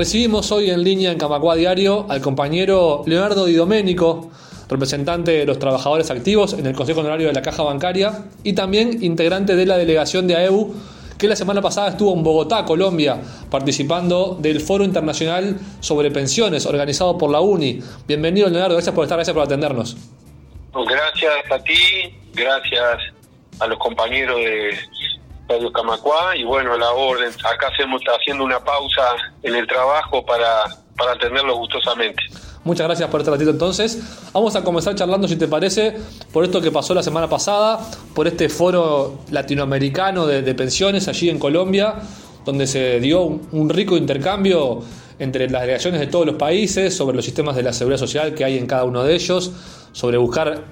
Recibimos hoy en línea en Camacua Diario al compañero Leonardo Di Domenico, representante de los trabajadores activos en el Consejo Honorario de la Caja Bancaria y también integrante de la delegación de AEU que la semana pasada estuvo en Bogotá, Colombia, participando del Foro Internacional sobre Pensiones organizado por la UNI. Bienvenido Leonardo, gracias por estar, gracias por atendernos. Gracias a ti, gracias a los compañeros de Radio Camacua y bueno, la orden. Acá hacemos haciendo una pausa en el trabajo para, para atenderlo gustosamente. Muchas gracias por este ratito entonces. Vamos a comenzar charlando, si te parece, por esto que pasó la semana pasada, por este foro latinoamericano de, pensiones allí en Colombia, donde se dio un, rico intercambio entre las delegaciones de todos los países sobre los sistemas de la seguridad social que hay en cada uno de ellos, sobre buscar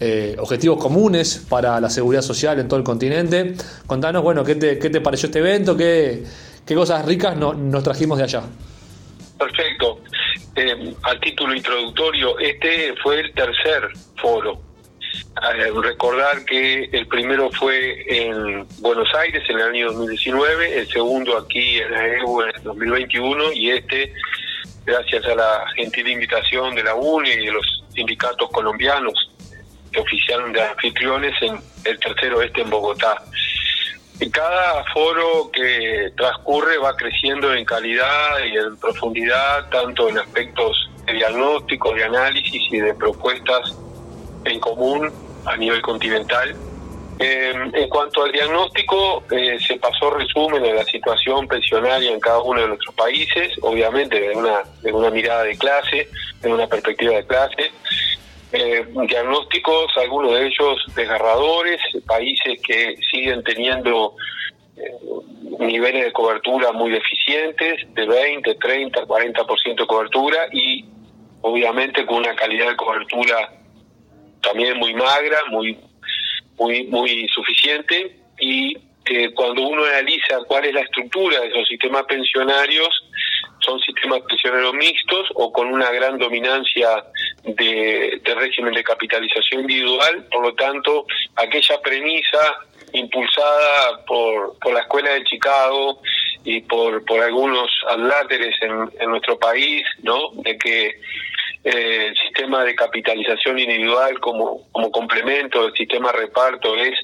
eh, objetivos comunes para la seguridad social en todo el continente. Contanos, bueno, qué te, qué te pareció este evento, qué, qué cosas ricas nos trajimos de allá. Perfecto. Eh, al título introductorio, este fue el tercer foro. Eh, recordar que el primero fue en Buenos Aires en el año 2019, el segundo aquí en la EU en el 2021 y este, gracias a la gentil invitación de la UNI y de los sindicatos colombianos que oficiaron de anfitriones en el tercero este en Bogotá. Cada foro que transcurre va creciendo en calidad y en profundidad, tanto en aspectos de diagnóstico, de análisis y de propuestas en común a nivel continental. en cuanto al diagnóstico, eh, se pasó resumen de la situación pensionaria en cada uno de nuestros países, obviamente de una, de una mirada de clase, de una perspectiva de clase, eh, diagnósticos, algunos de ellos desgarradores, países que siguen teniendo eh, niveles de cobertura muy deficientes, de 20, 30, 40% de cobertura y obviamente con una calidad de cobertura también muy magra, muy muy muy suficiente. Y eh, cuando uno analiza cuál es la estructura de esos sistemas pensionarios, son sistemas pensioneros mixtos o con una gran dominancia de, régimen de capitalización individual, por lo tanto, aquella premisa impulsada por, por la Escuela de Chicago y por, por algunos adláteres en, nuestro país, ¿no? De que eh, el sistema de capitalización individual como, como complemento del sistema reparto es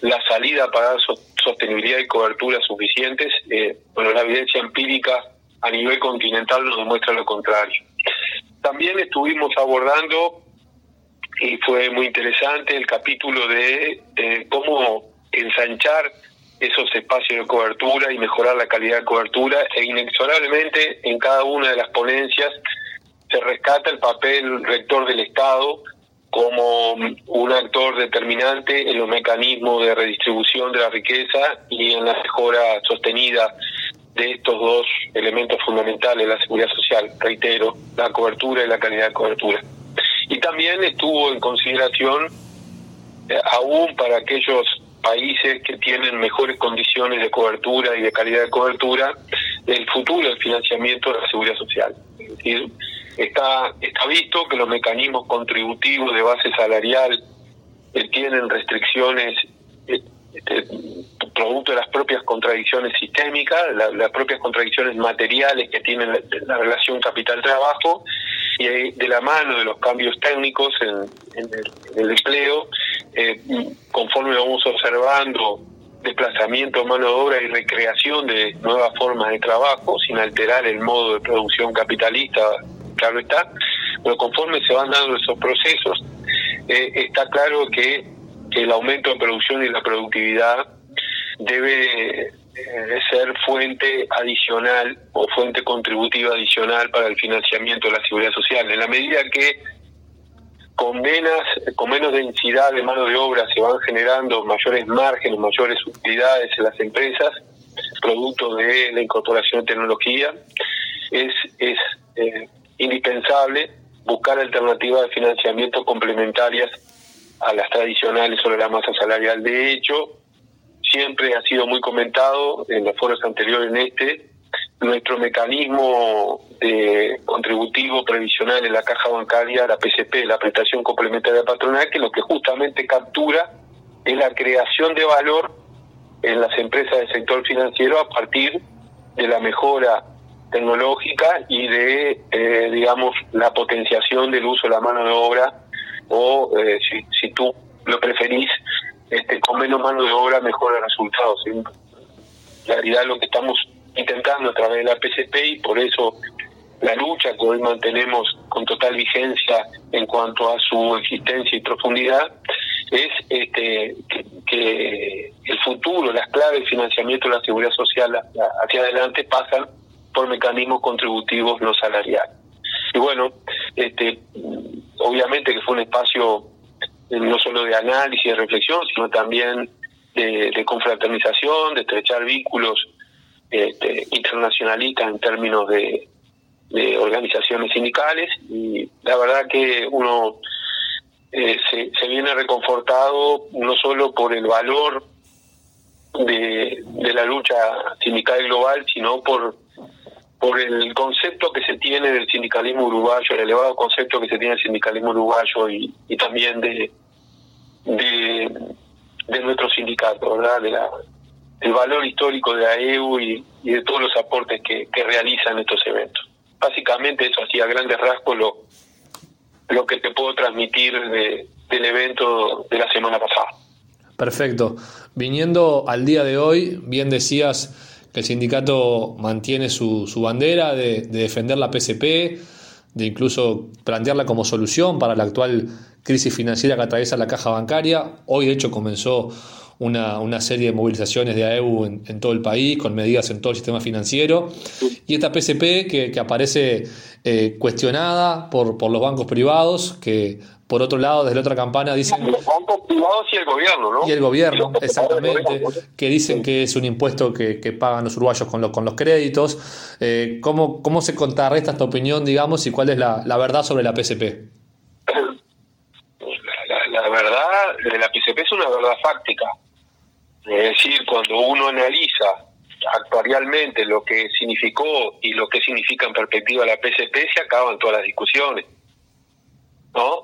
la salida para dar sostenibilidad y cobertura suficientes. Eh, bueno, la evidencia empírica a nivel continental nos demuestra lo contrario. También estuvimos abordando, y fue muy interesante, el capítulo de cómo ensanchar esos espacios de cobertura y mejorar la calidad de cobertura e inexorablemente en cada una de las ponencias se rescata el papel rector del Estado como un actor determinante en los mecanismos de redistribución de la riqueza y en la mejora sostenida de estos dos elementos fundamentales la seguridad social, reitero, la cobertura y la calidad de cobertura. Y también estuvo en consideración, eh, aún para aquellos países que tienen mejores condiciones de cobertura y de calidad de cobertura, el futuro del financiamiento de la seguridad social. Es decir, está, está visto que los mecanismos contributivos de base salarial eh, tienen restricciones eh, este, producto de las propias contradicciones sistémicas, las propias contradicciones materiales que tiene la, relación capital-trabajo y de la mano de los cambios técnicos en, el, empleo, eh, conforme vamos observando desplazamiento de mano de obra y recreación de nuevas formas de trabajo sin alterar el modo de producción capitalista, claro está, pero conforme se van dando esos procesos, eh, está claro que el aumento de producción y la productividad debe eh, ser fuente adicional o fuente contributiva adicional para el financiamiento de la seguridad social. En la medida que con menos, con menos densidad de mano de obra se van generando mayores márgenes, mayores utilidades en las empresas, producto de la incorporación de tecnología, es, es eh, indispensable buscar alternativas de financiamiento complementarias a las tradicionales sobre la masa salarial. De hecho, siempre ha sido muy comentado en los foros anteriores en este, nuestro mecanismo de contributivo previsional en la caja bancaria, la PCP, la prestación complementaria patronal, que lo que justamente captura es la creación de valor en las empresas del sector financiero a partir de la mejora tecnológica y de, eh, digamos, la potenciación del uso de la mano de obra o, eh, si, si tú lo preferís, este, con menos mano de obra mejora resultados. En realidad lo que estamos intentando a través de la PCP y por eso la lucha que hoy mantenemos con total vigencia en cuanto a su existencia y profundidad es este, que, el futuro, las claves del financiamiento de la seguridad social hacia adelante pasan por mecanismos contributivos no salariales. Y bueno, este, obviamente que fue un espacio no solo de análisis, de reflexión, sino también de, confraternización, de estrechar vínculos este, internacionalistas en términos de, de organizaciones sindicales. Y la verdad que uno eh, se, se, viene reconfortado no solo por el valor de, de la lucha sindical global, sino por, por el concepto que se tiene del sindicalismo uruguayo, el elevado concepto que se tiene del sindicalismo uruguayo y, también de, de, de nuestro sindicato, ¿verdad? De valor histórico de la EU y, de todos los aportes que, realizan estos eventos. Básicamente eso hacía grandes rasgos lo, lo que te puedo transmitir de, del evento de la semana pasada. Perfecto. Viniendo al día de hoy, bien decías el sindicato mantiene su, su bandera de, de, defender la PCP, de incluso plantearla como solución para la actual crisis financiera que atraviesa la caja bancaria. Hoy, de hecho, comenzó una, una serie de movilizaciones de AEU en, todo el país, con medidas en todo el sistema financiero. Y esta PCP que, que aparece eh, cuestionada por, por los bancos privados, que por otro lado, desde la otra campana dicen... Los bancos privados y el gobierno, ¿no? Y el gobierno, exactamente, que dicen que es un impuesto que, que pagan los uruguayos con, los con los créditos. Eh, ¿cómo, ¿Cómo se contrarresta esta opinión, digamos, y cuál es la, la verdad sobre la PCP? La, la, la verdad de la PCP es una verdad fáctica. Es decir, cuando uno analiza actuarialmente lo que significó y lo que significa en perspectiva la PCP, se acaban todas las discusiones. ¿No?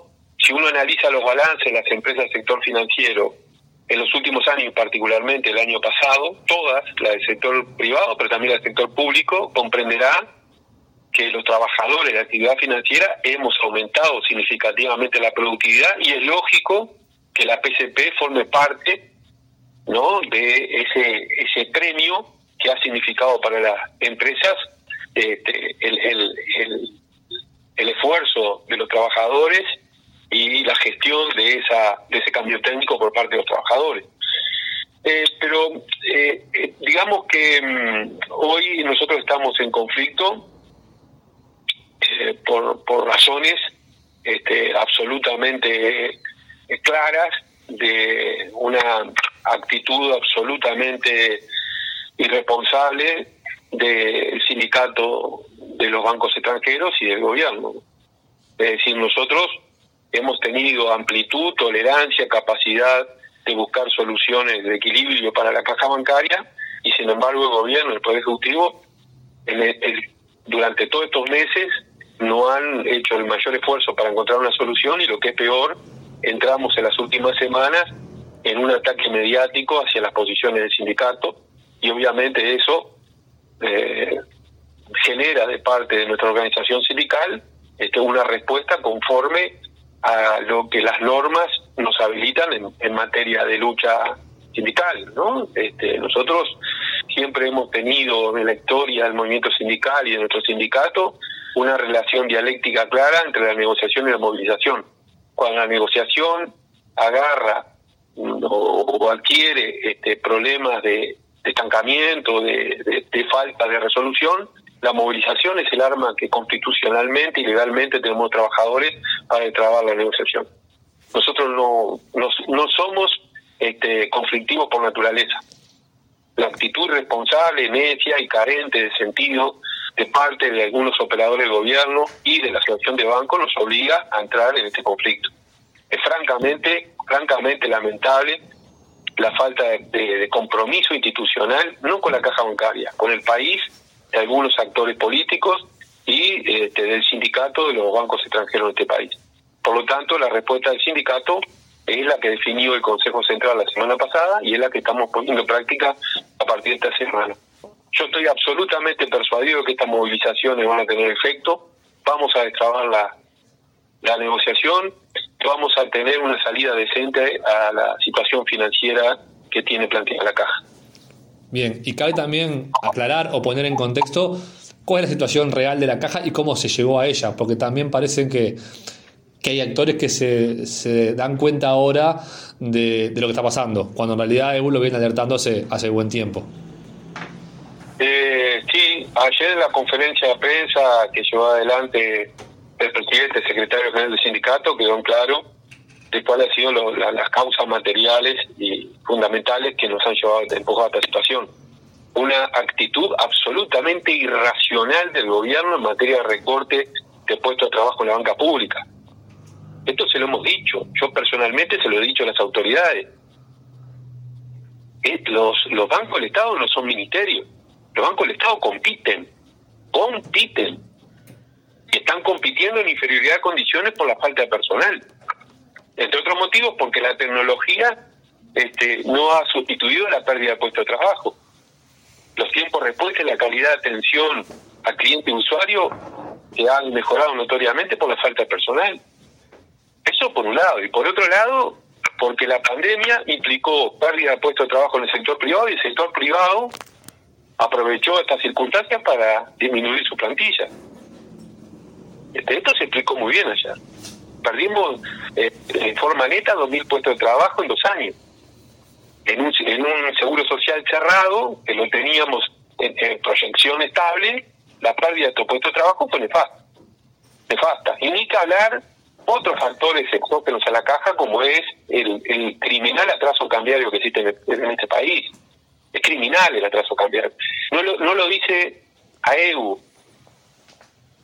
Si uno analiza los balances de las empresas del sector financiero en los últimos años, particularmente el año pasado, todas, las del sector privado, pero también las del sector público, comprenderán que los trabajadores de la actividad financiera hemos aumentado significativamente la productividad y es lógico que la PCP forme parte ¿no? de ese premio que ha significado para las empresas este, el, esfuerzo de los trabajadores y la gestión de de ese cambio técnico por parte de los trabajadores. Eh, pero eh, eh, digamos que mmm, hoy nosotros estamos en conflicto por, por razones este, absolutamente claras de una actitud absolutamente irresponsable del sindicato de los bancos extranjeros y del gobierno. Es decir, nosotros hemos tenido amplitud, tolerancia, capacidad de buscar soluciones de equilibrio para la caja bancaria y sin embargo el gobierno, el Poder Ejecutivo, el, el, durante todos estos meses no han hecho el mayor esfuerzo para encontrar una solución y lo que es peor, entramos en las últimas semanas en un ataque mediático hacia las posiciones del sindicato y obviamente eso eh, genera de parte de nuestra organización sindical este, una respuesta conforme a lo que las normas nos habilitan en, en materia de lucha sindical, ¿no? Este, nosotros siempre hemos tenido en la historia del movimiento sindical y de nuestro sindicato una relación dialéctica clara entre la negociación y la movilización. Cuando la negociación agarra o, o adquiere este, problemas de, estancamiento, de, falta de resolución, la movilización es el arma que constitucionalmente y legalmente tenemos trabajadores para destrabar la negociación. Nosotros no, no, no somos este, conflictivos por naturaleza. La actitud irresponsable, necia y carente de sentido de parte de algunos operadores del gobierno y de la Asociación de Bancos nos obliga a entrar en este conflicto. Es francamente, francamente lamentable la falta de, de, compromiso institucional, no con la caja bancaria, con el país, de algunos actores políticos y este, del sindicato de los bancos extranjeros de este país. Por lo tanto, la respuesta del sindicato es la que definió el Consejo Central la semana pasada y es la que estamos poniendo en práctica a partir de esta semana. Yo estoy absolutamente persuadido que estas movilizaciones van a tener efecto. Vamos a destrabar la, la negociación, vamos a tener una salida decente a la situación financiera que tiene planteada la caja. Bien, y cabe también aclarar o poner en contexto cuál es la situación real de la caja y cómo se llegó a ella, porque también parece que, hay actores que se, se dan cuenta ahora de, de, lo que está pasando, cuando en realidad EU lo viene alertando hace, hace buen tiempo. Eh, sí, ayer en la conferencia de prensa que llevó adelante el presidente, el secretario general del sindicato, quedó en claro de cuáles han sido las causas materiales y fundamentales que nos han llevado empujado a esta situación. Una actitud absolutamente irracional del gobierno en materia de recorte de puestos de trabajo en la banca pública. Esto se lo hemos dicho, yo personalmente se lo he dicho a las autoridades. Los bancos del Estado no son ministerios, los bancos del Estado compiten, compiten, y están compitiendo en inferioridad de condiciones por la falta de personal entre otros motivos porque la tecnología este, no ha sustituido la pérdida de puesto de trabajo. Los tiempos de respuesta y la calidad de atención al cliente y usuario se han mejorado notoriamente por la falta de personal. Eso por un lado. Y por otro lado, porque la pandemia implicó pérdida de puesto de trabajo en el sector privado y el sector privado aprovechó estas circunstancias para disminuir su plantilla. Este, esto se explicó muy bien allá perdimos eh, en forma neta 2.000 puestos de trabajo en dos años. En un, en un seguro social cerrado, que lo teníamos en, proyección estable, la pérdida de estos puestos de trabajo fue nefasta. nefasta. Y ni que hablar otros factores exógenos a la caja, como es el, el criminal atraso cambiario que existe en, este país. Es criminal el atraso cambiario. No lo, no lo dice AEU,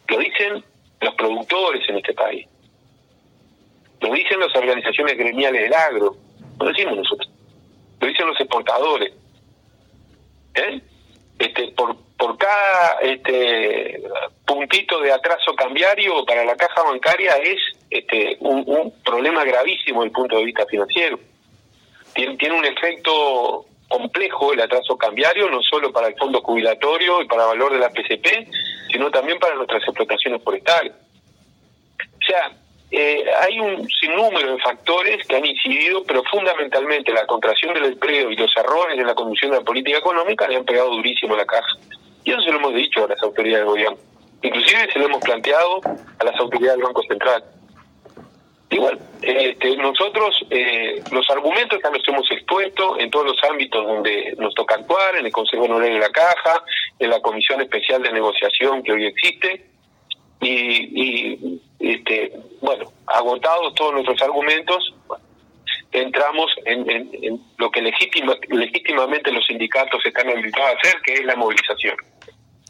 lo dicen los productores en este país. Lo dicen las organizaciones gremiales del agro, no lo decimos nosotros, lo dicen los exportadores. ¿Eh? Este, por, por cada este, puntito de atraso cambiario para la caja bancaria es este, un, problema gravísimo desde el punto de vista financiero. Tiene, tiene un efecto complejo el atraso cambiario, no solo para el fondo jubilatorio y para el valor de la PCP, sino también para nuestras explotaciones forestales. O sea, eh, hay un sinnúmero de factores que han incidido, pero fundamentalmente la contracción del empleo y los errores en la conducción de la política económica le han pegado durísimo a la caja. Y eso se lo hemos dicho a las autoridades del gobierno. Inclusive se lo hemos planteado a las autoridades del Banco Central. Igual, este, nosotros eh, los argumentos ya los hemos expuesto en todos los ámbitos donde nos toca actuar, en el Consejo Honorario de la Caja, en la Comisión Especial de Negociación que hoy existe, y, y este, bueno, agotados todos nuestros argumentos, entramos en, lo que legítimamente los sindicatos están invitados a hacer, que es la movilización,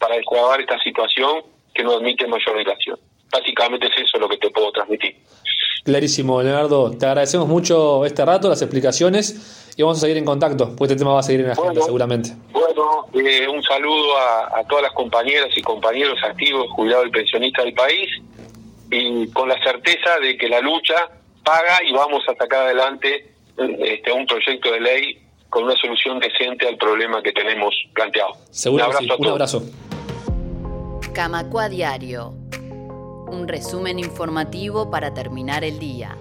para descuadrar esta situación que no admite mayor dilación. Básicamente es eso lo que te puedo transmitir. Clarísimo, Leonardo. Te agradecemos mucho este rato, las explicaciones y vamos a seguir en contacto, pues este tema va a seguir en la agenda seguramente. Bueno, eh, un saludo a, a, todas las compañeras y compañeros activos, jubilados y pensionistas del país y con la certeza de que la lucha paga y vamos a sacar adelante este, un proyecto de ley con una solución decente al problema que tenemos planteado. Seguro un abrazo. Un abrazo. Camacua Diario. Un resumen informativo para terminar el día.